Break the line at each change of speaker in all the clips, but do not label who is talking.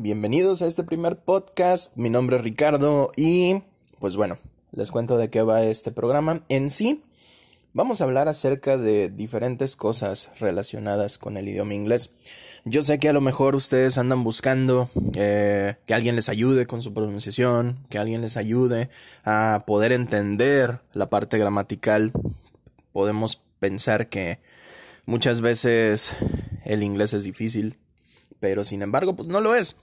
Bienvenidos a este primer podcast. Mi nombre es Ricardo y pues bueno, les cuento de qué va este programa. En sí, vamos a hablar acerca de diferentes cosas relacionadas con el idioma inglés. Yo sé que a lo mejor ustedes andan buscando eh, que alguien les ayude con su pronunciación, que alguien les ayude a poder entender la parte gramatical. Podemos pensar que muchas veces el inglés es difícil, pero sin embargo, pues no lo es.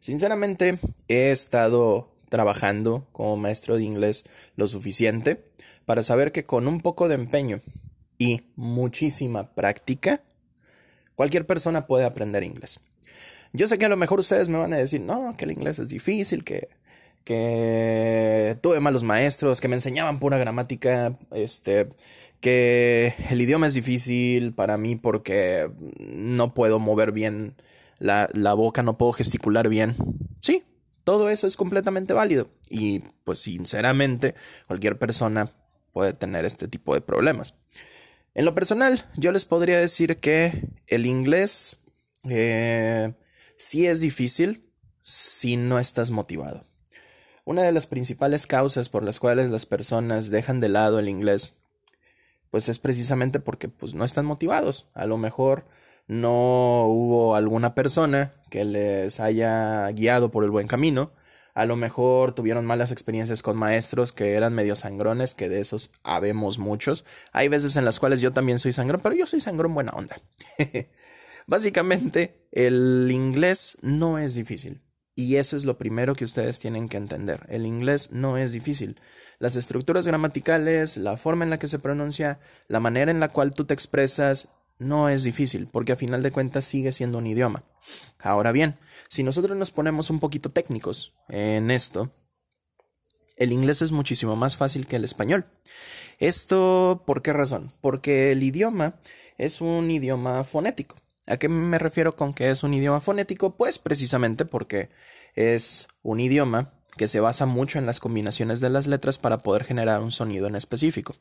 Sinceramente, he estado trabajando como maestro de inglés lo suficiente para saber que con un poco de empeño y muchísima práctica, cualquier persona puede aprender inglés. Yo sé que a lo mejor ustedes me van a decir, no, que el inglés es difícil, que, tuve malos maestros, que me enseñaban pura gramática, este, que el idioma es difícil para mí porque no puedo mover bien la, la boca, no puedo gesticular bien. Sí, todo eso es completamente válido. Y pues sinceramente, cualquier persona puede tener este tipo de problemas. En lo personal, yo les podría decir que el inglés eh, sí es difícil si no estás motivado. Una de las principales causas por las cuales las personas dejan de lado el inglés, pues es precisamente porque pues, no están motivados. A lo mejor no hubo alguna persona que les haya guiado por el buen camino. A lo mejor tuvieron malas experiencias con maestros que eran medio sangrones, que de esos habemos muchos. Hay veces en las cuales yo también soy sangrón, pero yo soy sangrón buena onda. Básicamente, el inglés no es difícil. Y eso es lo primero que ustedes tienen que entender. El inglés no es difícil. Las estructuras gramaticales, la forma en la que se pronuncia, la manera en la cual tú te expresas, no es difícil, porque a final de cuentas sigue siendo un idioma. Ahora bien, si nosotros nos ponemos un poquito técnicos en esto, el inglés es muchísimo más fácil que el español. Esto, ¿por qué razón? Porque el idioma es un idioma fonético. ¿A qué me refiero con que es un idioma fonético? Pues precisamente porque es un idioma que se basa mucho en las combinaciones de las letras para poder generar un sonido en específico.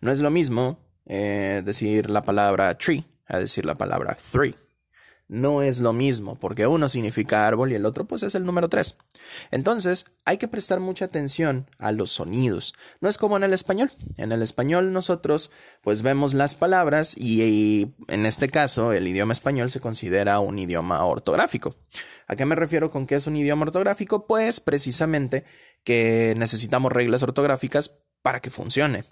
No es lo mismo eh, decir la palabra tree a decir la palabra three. No es lo mismo, porque uno significa árbol y el otro pues es el número 3. Entonces, hay que prestar mucha atención a los sonidos. No es como en el español. En el español nosotros pues vemos las palabras y, y en este caso el idioma español se considera un idioma ortográfico. ¿A qué me refiero con que es un idioma ortográfico? Pues precisamente que necesitamos reglas ortográficas para que funcione.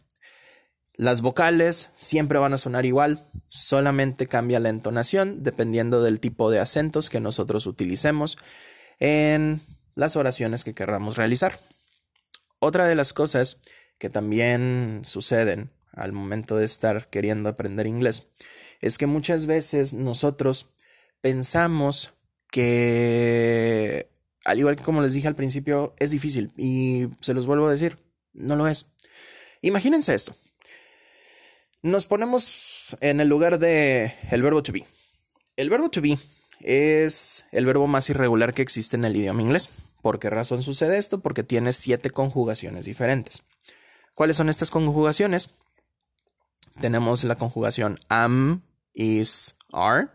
Las vocales siempre van a sonar igual, solamente cambia la entonación dependiendo del tipo de acentos que nosotros utilicemos en las oraciones que querramos realizar. Otra de las cosas que también suceden al momento de estar queriendo aprender inglés es que muchas veces nosotros pensamos que, al igual que como les dije al principio, es difícil y se los vuelvo a decir, no lo es. Imagínense esto. Nos ponemos en el lugar de el verbo to be. El verbo to be es el verbo más irregular que existe en el idioma inglés. ¿Por qué razón sucede esto? Porque tiene siete conjugaciones diferentes. ¿Cuáles son estas conjugaciones? Tenemos la conjugación am, is, are.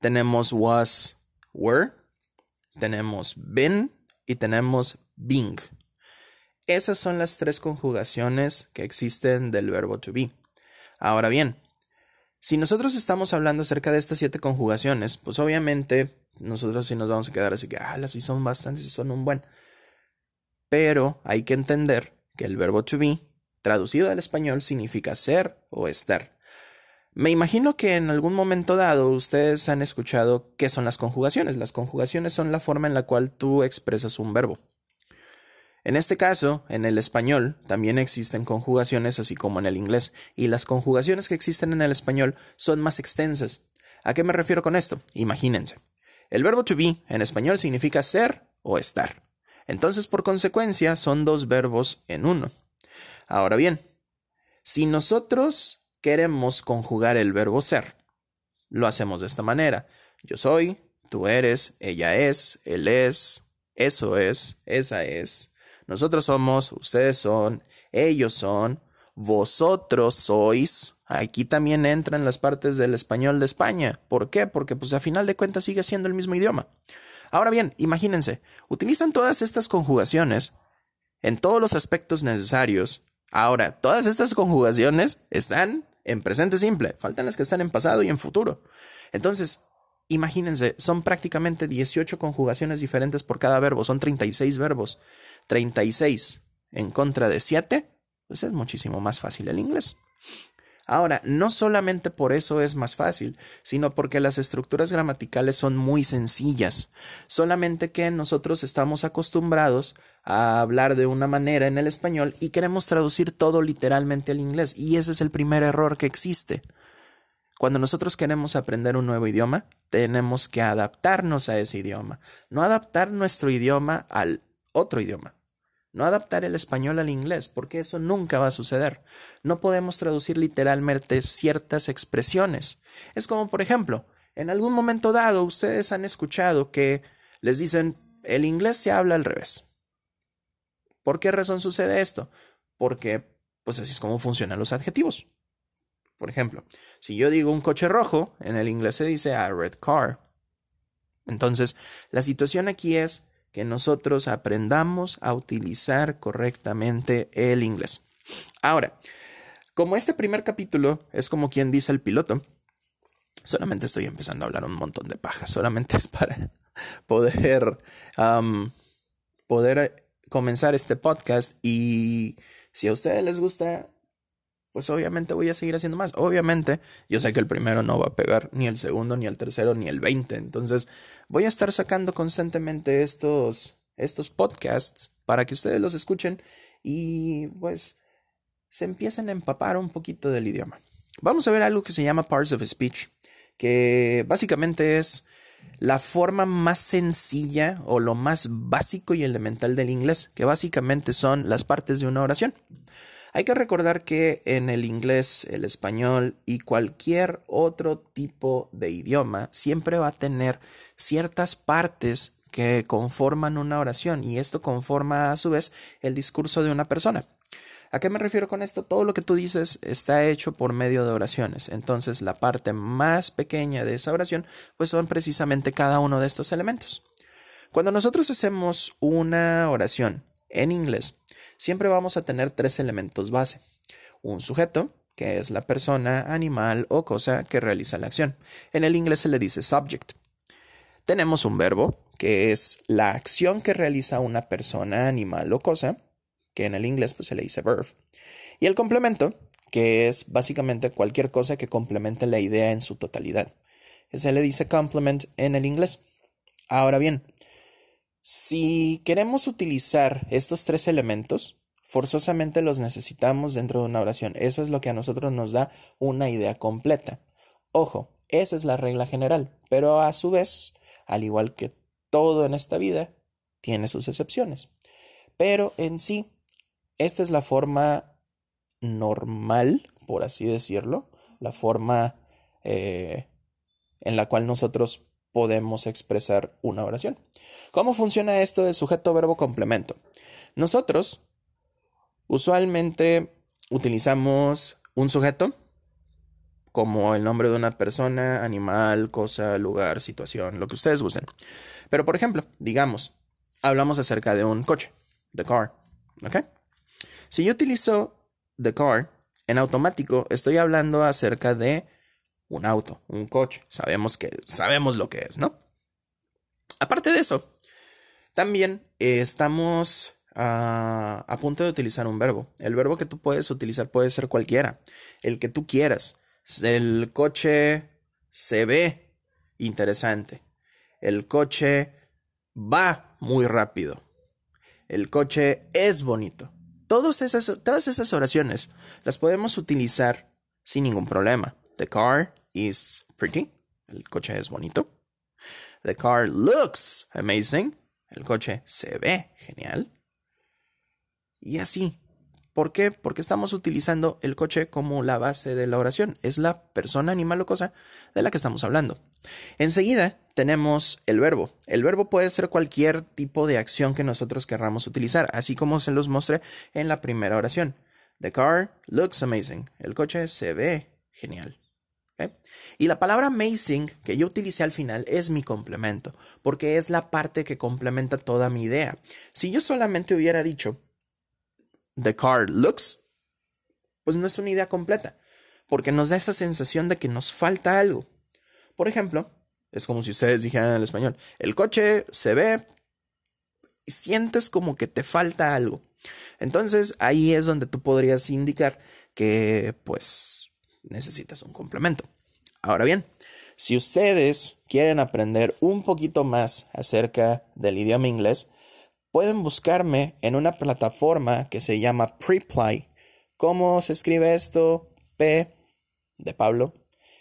Tenemos was, were. Tenemos been y tenemos being. Esas son las tres conjugaciones que existen del verbo to be. Ahora bien, si nosotros estamos hablando acerca de estas siete conjugaciones, pues obviamente nosotros sí nos vamos a quedar así que, ah, las sí son bastantes y son un buen. Pero hay que entender que el verbo to be, traducido al español, significa ser o estar. Me imagino que en algún momento dado ustedes han escuchado qué son las conjugaciones. Las conjugaciones son la forma en la cual tú expresas un verbo. En este caso, en el español también existen conjugaciones así como en el inglés, y las conjugaciones que existen en el español son más extensas. ¿A qué me refiero con esto? Imagínense. El verbo to be en español significa ser o estar. Entonces, por consecuencia, son dos verbos en uno. Ahora bien, si nosotros queremos conjugar el verbo ser, lo hacemos de esta manera. Yo soy, tú eres, ella es, él es, eso es, esa es, nosotros somos, ustedes son, ellos son, vosotros sois. Aquí también entran las partes del español de España. ¿Por qué? Porque pues a final de cuentas sigue siendo el mismo idioma. Ahora bien, imagínense, utilizan todas estas conjugaciones en todos los aspectos necesarios. Ahora, todas estas conjugaciones están en presente simple, faltan las que están en pasado y en futuro. Entonces, imagínense, son prácticamente 18 conjugaciones diferentes por cada verbo, son 36 verbos. 36 en contra de 7, pues es muchísimo más fácil el inglés. Ahora, no solamente por eso es más fácil, sino porque las estructuras gramaticales son muy sencillas, solamente que nosotros estamos acostumbrados a hablar de una manera en el español y queremos traducir todo literalmente al inglés, y ese es el primer error que existe. Cuando nosotros queremos aprender un nuevo idioma, tenemos que adaptarnos a ese idioma, no adaptar nuestro idioma al otro idioma. No adaptar el español al inglés, porque eso nunca va a suceder. No podemos traducir literalmente ciertas expresiones. Es como, por ejemplo, en algún momento dado ustedes han escuchado que les dicen el inglés se habla al revés. ¿Por qué razón sucede esto? Porque, pues así es como funcionan los adjetivos. Por ejemplo, si yo digo un coche rojo, en el inglés se dice a red car. Entonces, la situación aquí es que nosotros aprendamos a utilizar correctamente el inglés. Ahora, como este primer capítulo es como quien dice el piloto, solamente estoy empezando a hablar un montón de paja, solamente es para poder, poder comenzar este podcast y si a ustedes les gusta, pues obviamente voy a seguir haciendo más. Obviamente, yo sé que el primero no va a pegar ni el segundo, ni el tercero, ni el veinte. Entonces, voy a estar sacando constantemente estos, estos podcasts para que ustedes los escuchen y pues se empiecen a empapar un poquito del idioma. Vamos a ver algo que se llama parts of speech, que básicamente es la forma más sencilla o lo más básico y elemental del inglés, que básicamente son las partes de una oración. Hay que recordar que en el inglés, el español y cualquier otro tipo de idioma siempre va a tener ciertas partes que conforman una oración y esto conforma a su vez el discurso de una persona. ¿A qué me refiero con esto? Todo lo que tú dices está hecho por medio de oraciones. Entonces, la parte más pequeña de esa oración, pues son precisamente cada uno de estos elementos. Cuando nosotros hacemos una oración en inglés, siempre vamos a tener tres elementos base. Un sujeto, que es la persona, animal o cosa que realiza la acción. En el inglés se le dice subject. Tenemos un verbo, que es la acción que realiza una persona, animal o cosa, que en el inglés pues, se le dice verb. Y el complemento, que es básicamente cualquier cosa que complemente la idea en su totalidad. Se le dice complement en el inglés. Ahora bien, si queremos utilizar estos tres elementos, forzosamente los necesitamos dentro de una oración. Eso es lo que a nosotros nos da una idea completa. Ojo, esa es la regla general, pero a su vez, al igual que todo en esta vida, tiene sus excepciones. Pero en sí, esta es la forma normal, por así decirlo, la forma eh, en la cual nosotros podemos expresar una oración. ¿Cómo funciona esto de sujeto, verbo, complemento? Nosotros usualmente utilizamos un sujeto como el nombre de una persona, animal, cosa, lugar, situación, lo que ustedes gusten. Pero por ejemplo, digamos, hablamos acerca de un coche, the car, ¿ok? Si yo utilizo the car, en automático estoy hablando acerca de un auto, un coche. Sabemos que sabemos lo que es, ¿no? Aparte de eso, también estamos a punto de utilizar un verbo. El verbo que tú puedes utilizar puede ser cualquiera, el que tú quieras. El coche se ve interesante. El coche va muy rápido. El coche es bonito. Todas esas, todas esas oraciones las podemos utilizar sin ningún problema. The car is pretty. El coche es bonito. The car looks amazing. El coche se ve genial. Y así. ¿Por qué? Porque estamos utilizando el coche como la base de la oración. Es la persona, animal o cosa de la que estamos hablando. Enseguida tenemos el verbo. El verbo puede ser cualquier tipo de acción que nosotros querramos utilizar, así como se los mostré en la primera oración. The car looks amazing. El coche se ve genial. Y la palabra amazing que yo utilicé al final es mi complemento, porque es la parte que complementa toda mi idea. Si yo solamente hubiera dicho, the car looks, pues no es una idea completa, porque nos da esa sensación de que nos falta algo. Por ejemplo, es como si ustedes dijeran en español, el coche se ve y sientes como que te falta algo. Entonces ahí es donde tú podrías indicar que pues necesitas un complemento. Ahora bien, si ustedes quieren aprender un poquito más acerca del idioma inglés, pueden buscarme en una plataforma que se llama Preply. ¿Cómo se escribe esto? P de Pablo,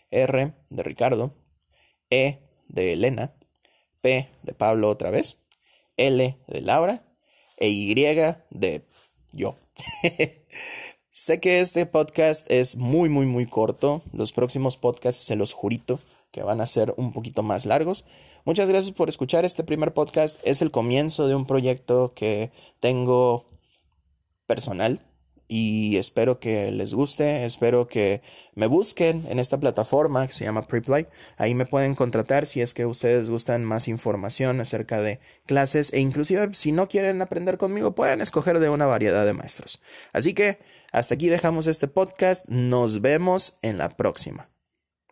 R de Ricardo, E de Elena, P de Pablo otra vez, L de Laura e Y de yo. sé que este podcast es muy, muy, muy corto. Los próximos podcasts, se los jurito, que van a ser un poquito más largos. Muchas gracias por escuchar este primer podcast. Es el comienzo de un proyecto que tengo personal y espero que les guste, espero que me busquen en esta plataforma que se llama Preply. Ahí me pueden contratar si es que ustedes gustan más información acerca de clases e inclusive si no quieren aprender conmigo pueden escoger de una variedad de maestros. Así que hasta aquí dejamos este podcast, nos vemos en la próxima.